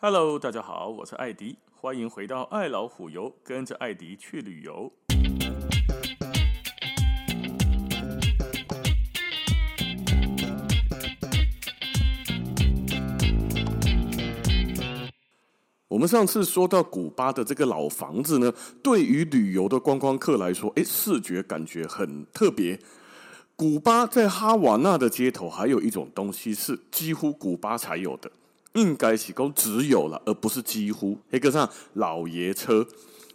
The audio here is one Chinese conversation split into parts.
Hello，大家好，我是艾迪，欢迎回到爱老虎游，跟着艾迪去旅游。我们上次说到古巴的这个老房子呢，对于旅游的观光客来说，诶，视觉感觉很特别。古巴在哈瓦那的街头，还有一种东西是几乎古巴才有的。应该是讲只有了，而不是几乎。黑个上老爷车，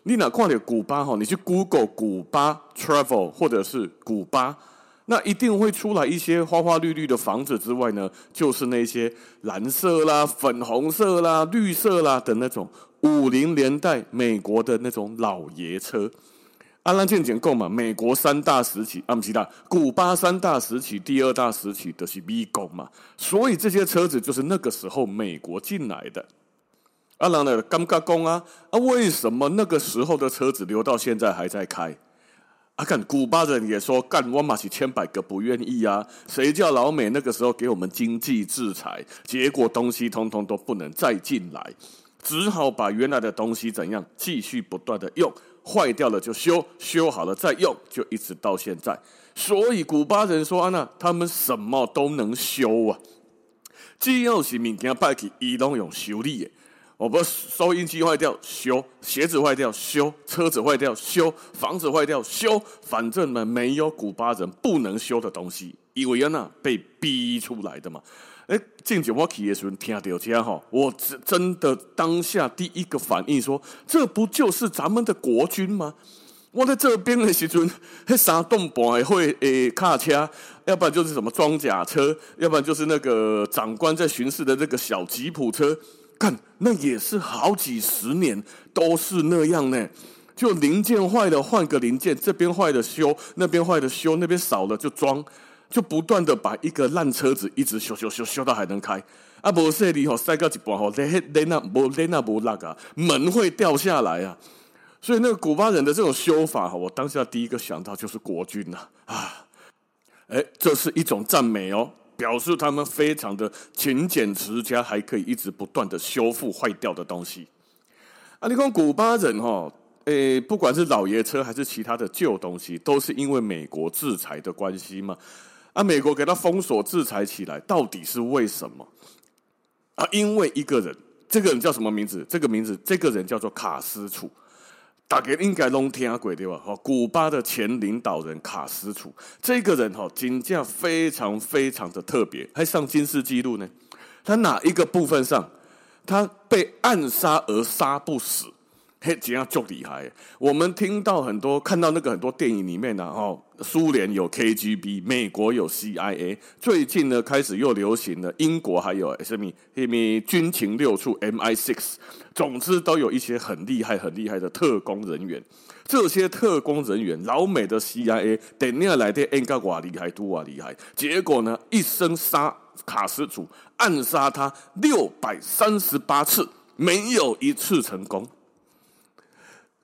你哪看到古巴哈？你去 Google 古巴 Travel 或者是古巴，那一定会出来一些花花绿绿的房子之外呢，就是那些蓝色啦、粉红色啦、绿色啦的那种五零年代美国的那种老爷车。阿兰健讲过嘛，美国三大时期，阿姆奇达，古巴三大时期，第二大时期的是美国嘛，所以这些车子就是那个时候美国进来的。阿兰的尴尬工啊，啊，为什么那个时候的车子留到现在还在开？啊，看古巴人也说，干我马是千百个不愿意啊，谁叫老美那个时候给我们经济制裁，结果东西通通都不能再进来，只好把原来的东西怎样继续不断的用。坏掉了就修，修好了再用，就一直到现在。所以古巴人说：“啊，那他们什么都能修啊，只要是物件摆起，伊拢用修理的。我不收音机坏掉修，鞋子坏掉修，车子坏掉修，房子坏掉修，反正呢没有古巴人不能修的东西，因为那被逼出来的嘛。”哎，静姐，我去的时候听到这哈，我真真的当下第一个反应说，这不就是咱们的国军吗？我在这边的时阵，那三栋半会诶卡车，要不然就是什么装甲车，要不然就是那个长官在巡视的那个小吉普车，看那也是好几十年都是那样呢，就零件坏了换个零件，这边坏了修，那边坏了修，那边少了就装。就不断的把一个烂车子一直修修修修到还能开啊！不是你吼塞到一半吼，那那那不那那不那个门会掉下来啊！所以那个古巴人的这种修法，我当下第一个想到就是国军呐啊！哎，这是一种赞美哦，表示他们非常的勤俭持家，还可以一直不断的修复坏掉的东西啊！你看古巴人哈，诶，不管是老爷车还是其他的旧东西，都是因为美国制裁的关系嘛。啊！美国给他封锁制裁起来，到底是为什么？啊，因为一个人，这个人叫什么名字？这个名字，这个人叫做卡斯楚。大家应该拢听过对吧？哈，古巴的前领导人卡斯楚，这个人哈，金价非常非常的特别，还上金氏纪录呢。他哪一个部分上，他被暗杀而杀不死？嘿，这样就厉害。我们听到很多，看到那个很多电影里面呢，哦，苏联有 KGB，美国有 CIA，最近呢开始又流行了，英国还有什么什么军情六处 MI6，总之都有一些很厉害、很厉害的特工人员。这些特工人员，老美的 CIA，等下来的应该哇厉害，多啊厉害。结果呢，一生杀卡斯楚，暗杀他六百三十八次，没有一次成功。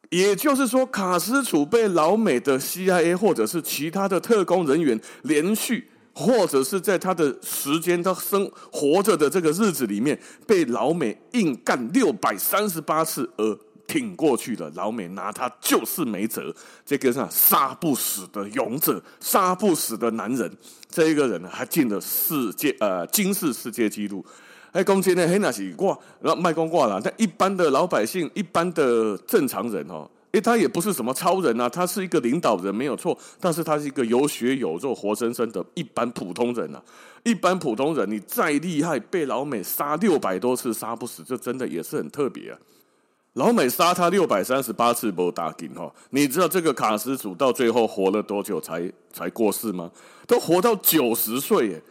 也就是说，卡斯楚被老美的 CIA 或者是其他的特工人员连续，或者是在他的时间他生活着的这个日子里面，被老美硬干六百三十八次而挺过去了。老美拿他就是没辙，这个是杀不死的勇者，杀不死的男人。这一个人呢，还进了世界呃军事世界纪录。哎，公斤呢？嘿，那是挂，那卖光挂了。但一般的老百姓，一般的正常人哦，哎，他也不是什么超人啊，他是一个领导人没有错，但是他是一个有血有肉、活生生的一般普通人啊。一般普通人，你再厉害，被老美杀六百多次杀不死，这真的也是很特别啊。老美杀他六百三十八次不打紧哈，你知道这个卡斯楚到最后活了多久才才过世吗？都活到九十岁耶。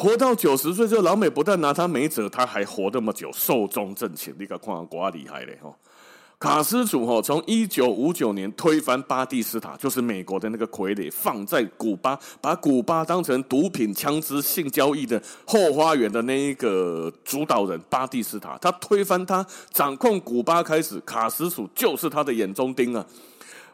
活到九十岁，这老美不但拿他没辙，他还活那么久，寿终正寝。你看，看多厉害嘞！哈，卡斯楚哈，从一九五九年推翻巴蒂斯塔，就是美国的那个傀儡，放在古巴，把古巴当成毒品、枪支、性交易的后花园的那一个主导人巴蒂斯塔，他推翻他，掌控古巴开始，卡斯楚就是他的眼中钉啊。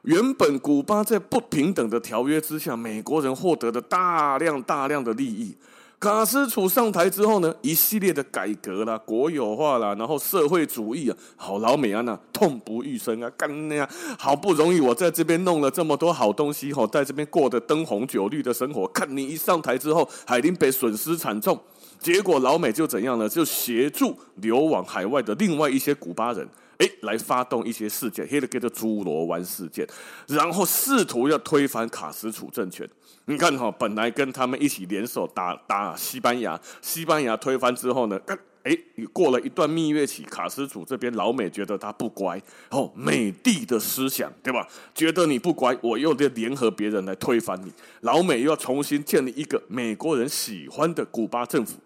原本古巴在不平等的条约之下，美国人获得的大量大量的利益。卡斯楚上台之后呢，一系列的改革啦、国有化啦，然后社会主义啊，好老美啊，那痛不欲生啊，干那样，好不容易我在这边弄了这么多好东西，吼，在这边过得灯红酒绿的生活，看你一上台之后，海林被损失惨重，结果老美就怎样呢？就协助流亡海外的另外一些古巴人。哎，来发动一些事件，黑的叫做猪罗湾事件，然后试图要推翻卡斯楚政权。你看哈，本来跟他们一起联手打打西班牙，西班牙推翻之后呢，哎，过了一段蜜月期，卡斯楚这边老美觉得他不乖，哦，美帝的思想对吧？觉得你不乖，我又得联合别人来推翻你。老美又要重新建立一个美国人喜欢的古巴政府，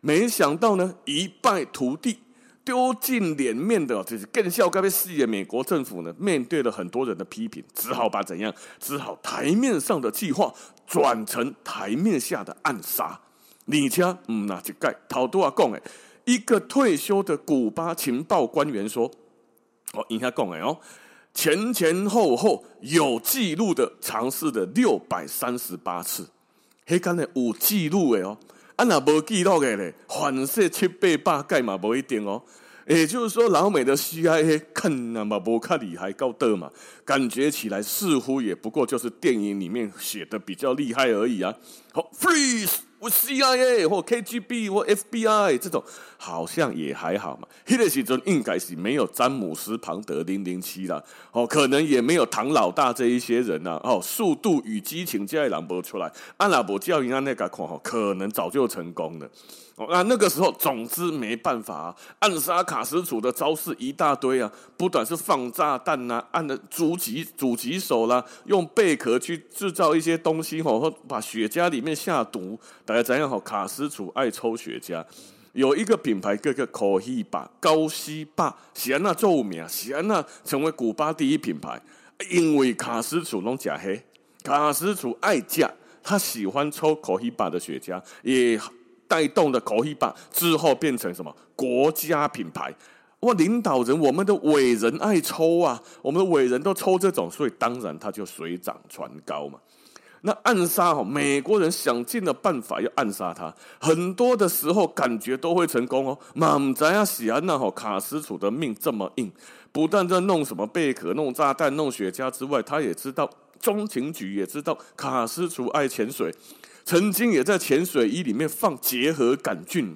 没想到呢，一败涂地。丢尽脸面的，就是更笑该被视野。美国政府呢，面对了很多人的批评，只好把怎样？只好台面上的计划转成台面下的暗杀。你家嗯，那就盖好多啊，讲诶，一个退休的古巴情报官员说：“哦，应该讲诶哦，前前后后有记录的尝试了六百三十八次，嘿，刚才有记录诶哦。”啊，那无记录的咧，反射七八百盖嘛，无一定哦。也就是说，老美的 CIA 看那么不看厉害高的嘛，感觉起来似乎也不过就是电影里面写的比较厉害而已啊。好，freeze。我 CIA 或 KGB 或 FBI 这种好像也还好嘛。那个时阵应该是没有詹姆斯庞德零零七啦，哦，可能也没有唐老大这一些人呐、啊。哦，速度与激情这一两部出来，阿拉伯教育啊那个看可能早就成功了。哦，那那个时候，总之没办法啊，暗杀卡斯楚的招式一大堆啊，不管是放炸弹呐、啊，按的狙击狙击手啦，用贝壳去制造一些东西吼，或把雪茄里面下毒。大家怎样好？卡斯楚爱抽雪茄，有一个品牌叫做 Cohiba 高希霸，喜安娜著名，喜安娜成为古巴第一品牌，因为卡斯楚拢假黑，卡斯楚爱驾，他喜欢抽 Cohiba 的雪茄，也带动了 Cohiba 之后变成什么国家品牌。哇，领导人，我们的伟人爱抽啊，我们的伟人都抽这种，所以当然他就水涨船高嘛。那暗杀哦，美国人想尽了办法要暗杀他，很多的时候感觉都会成功哦。满在亚西安那吼卡斯楚的命这么硬，不但在弄什么贝壳、弄炸弹、弄雪茄之外，他也知道中情局也知道卡斯楚爱潜水，曾经也在潜水衣里面放结核杆菌，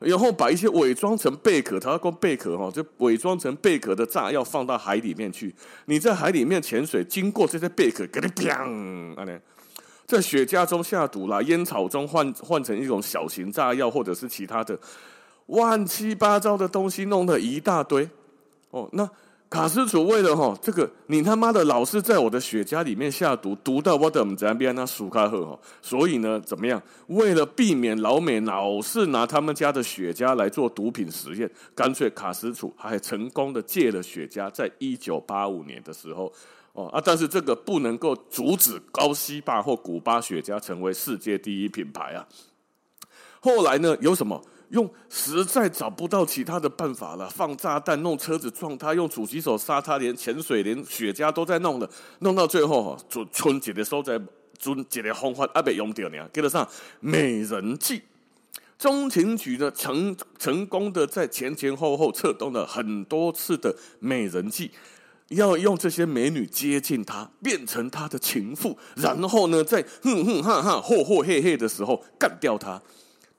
然后把一些伪装成贝壳，他要讲贝壳哈，就伪装成贝壳的炸药放到海里面去。你在海里面潜水，经过这些贝壳，给你砰，啊在雪茄中下毒啦，烟草中换换成一种小型炸药，或者是其他的乱七八糟的东西，弄了一大堆。哦，那卡斯楚为了哈这个，你他妈的老是在我的雪茄里面下毒，毒到我的这边那苏卡赫哈，所以呢，怎么样？为了避免老美老是拿他们家的雪茄来做毒品实验，干脆卡斯楚还成功的戒了雪茄，在一九八五年的时候。哦啊！但是这个不能够阻止高希霸或古巴雪茄成为世界第一品牌啊。后来呢，有什么用？实在找不到其他的办法了，放炸弹、弄车子撞他，用狙击手杀他，连潜水、连雪茄都在弄了。弄到最后，就春节的时候在春节的方法阿被用掉呢。给得上美人计，中情局呢成成功的在前前后后策动了很多次的美人计。要用这些美女接近他，变成他的情妇，然后呢，在哼哼哈哈、嚯嚯嘿嘿的时候干掉他，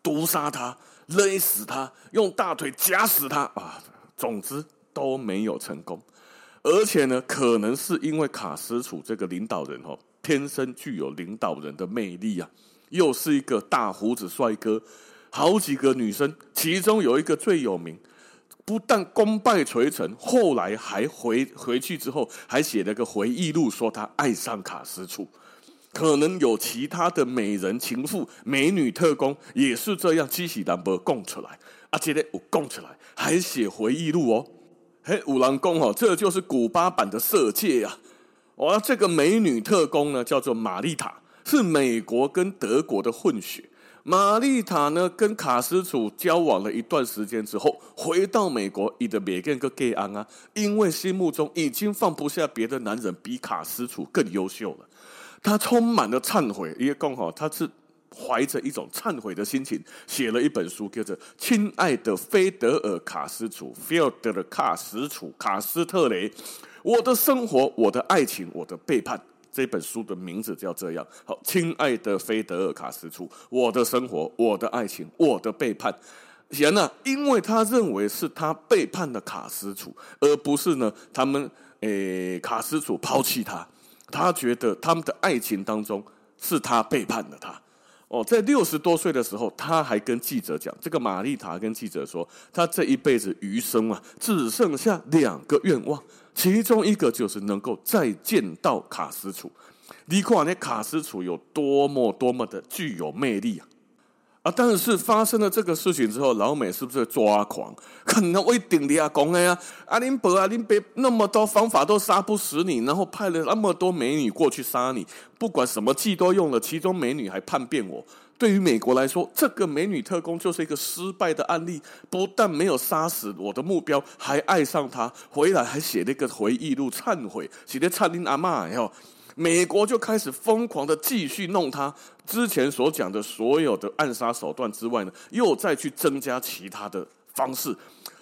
毒杀他，勒死他，用大腿夹死他啊！总之都没有成功。而且呢，可能是因为卡斯楚这个领导人哦，天生具有领导人的魅力啊，又是一个大胡子帅哥，好几个女生，其中有一个最有名。不但功败垂成，后来还回回去之后，还写了个回忆录，说他爱上卡斯楚。可能有其他的美人情妇、美女特工也是这样，七喜单薄供出来，而且呢，我供出来还写回忆录哦。嘿，五郎公哦，这就是古巴版的色戒啊！哇，这个美女特工呢，叫做玛丽塔，是美国跟德国的混血。玛丽塔呢，跟卡斯楚交往了一段时间之后，回到美国，伊的别跟个 gay 安啊，因为心目中已经放不下别的男人比卡斯楚更优秀了，他充满了忏悔，也刚好他是怀着一种忏悔的心情，写了一本书，叫做《亲爱的菲德尔卡斯楚》（Fidel 卡斯楚卡斯特雷）。我的生活，我的爱情，我的背叛。这本书的名字叫这样。好，亲爱的菲德尔卡斯楚，我的生活，我的爱情，我的背叛。然呢，因为他认为是他背叛了卡斯楚，而不是呢，他们诶卡斯楚抛弃他。他觉得他们的爱情当中是他背叛了他。哦，在六十多岁的时候，他还跟记者讲，这个玛丽塔跟记者说，他这一辈子余生啊，只剩下两个愿望，其中一个就是能够再见到卡斯楚。你看那卡斯楚有多么多么的具有魅力啊！啊！但是发生了这个事情之后，老美是不是抓狂？可能我一定你啊讲的呀！阿林伯啊，林伯那么多方法都杀不死你，然后派了那么多美女过去杀你，不管什么计都用了，其中美女还叛变我。对于美国来说，这个美女特工就是一个失败的案例，不但没有杀死我的目标，还爱上她，回来还写了一个回忆录忏悔，写的灿林阿妈哟。美国就开始疯狂的继续弄他之前所讲的所有的暗杀手段之外呢，又再去增加其他的方式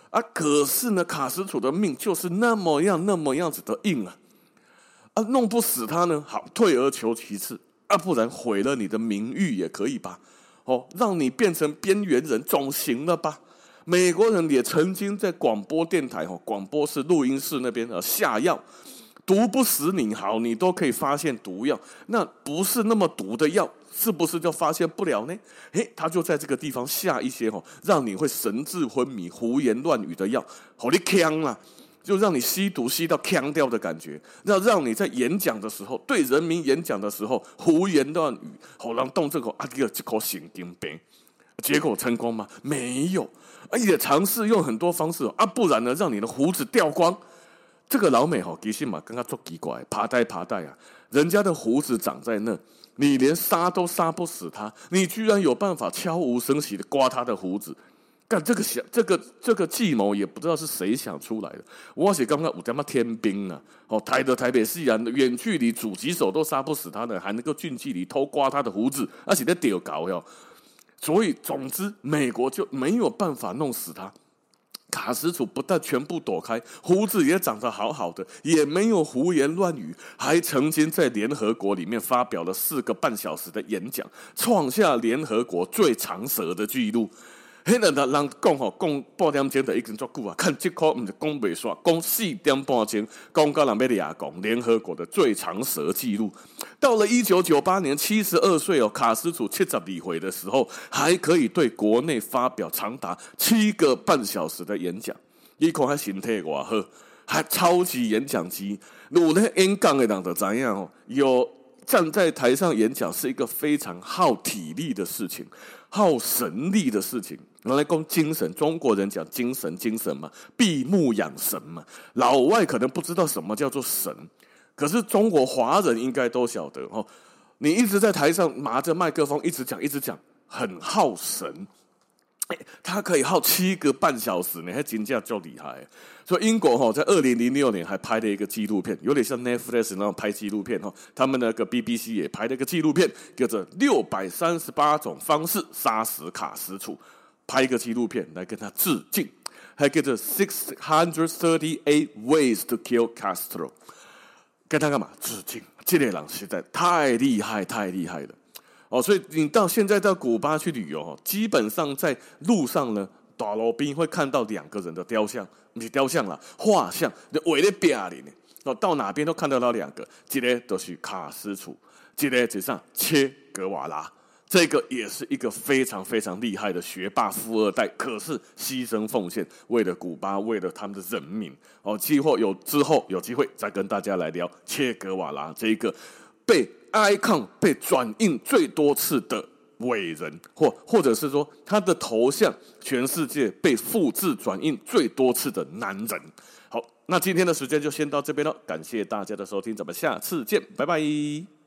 啊！可是呢，卡斯楚的命就是那么样那么样子的硬啊！啊，弄不死他呢，好，退而求其次啊，不然毁了你的名誉也可以吧？哦，让你变成边缘人总行了吧？美国人也曾经在广播电台哦，广播室录音室那边啊下药。毒不死你好，你都可以发现毒药，那不是那么毒的药，是不是就发现不了呢？诶，他就在这个地方下一些哦，让你会神志昏迷、胡言乱语的药，好你呛啊，就让你吸毒吸到呛掉的感觉，要让你在演讲的时候，对人民演讲的时候胡言乱语，好让动这口啊这个这口神经病，结果成功吗？没有，而且尝试用很多方式啊，不然呢，让你的胡子掉光。这个老美哈，其实嘛，跟他做奇怪，爬呆爬呆啊！人家的胡子长在那，你连杀都杀不死他，你居然有办法悄无声息的刮他的胡子，干这个想这个这个计谋也不知道是谁想出来的。我是刚刚我他妈天兵啊！哦，台的台北市人远距离狙击手都杀不死他的，还能够近距离偷刮他的胡子，而且在屌搞哟！所以总之，美国就没有办法弄死他。卡斯楚不但全部躲开，胡子也长得好好的，也没有胡言乱语，还曾经在联合国里面发表了四个半小时的演讲，创下联合国最长舌的记录。嘿，那那人讲吼，讲半点钟的已经足够啊！看这块唔是讲未煞，讲四点半钟，讲到人要俩讲联合国的最长舌记录。到了一九九八年，七十二岁哦，卡斯楚七十二岁的时候，还可以对国内发表长达七个半小时的演讲。一看他身体偌好，还超级演讲机。有咧演讲的人就知影哦，有站在台上演讲是一个非常耗体力的事情。耗神力的事情，拿来讲精神。中国人讲精神，精神嘛，闭目养神嘛。老外可能不知道什么叫做神，可是中国华人应该都晓得哦。你一直在台上拿着麦克风，一直讲，一直讲，很耗神。他可以耗七个半小时，你还真叫就厉害。所以英国哈在二零零六年还拍了一个纪录片，有点像 Netflix 那种拍纪录片哈。他们那个 BBC 也拍了一个纪录片，叫做《六百三十八种方式杀死卡斯楚》，拍一个纪录片来跟他致敬，还叫做《Six Hundred Thirty Eight Ways to Kill Castro》，跟他干嘛致敬？这类人实在太厉害，太厉害了。哦，所以你到现在到古巴去旅游，基本上在路上呢，大路边会看到两个人的雕像，不是雕像啦，画像，就围在壁里呢。哦，到哪边都看得到两个，一个就是卡斯楚，一个就像切格瓦拉，这个也是一个非常非常厉害的学霸富二代，可是牺牲奉献，为了古巴，为了他们的人民。哦，期货有之后有机会再跟大家来聊切格瓦拉这一个被。icon 被转印最多次的伟人，或或者是说他的头像，全世界被复制转印最多次的男人。好，那今天的时间就先到这边了，感谢大家的收听，咱们下次见，拜拜。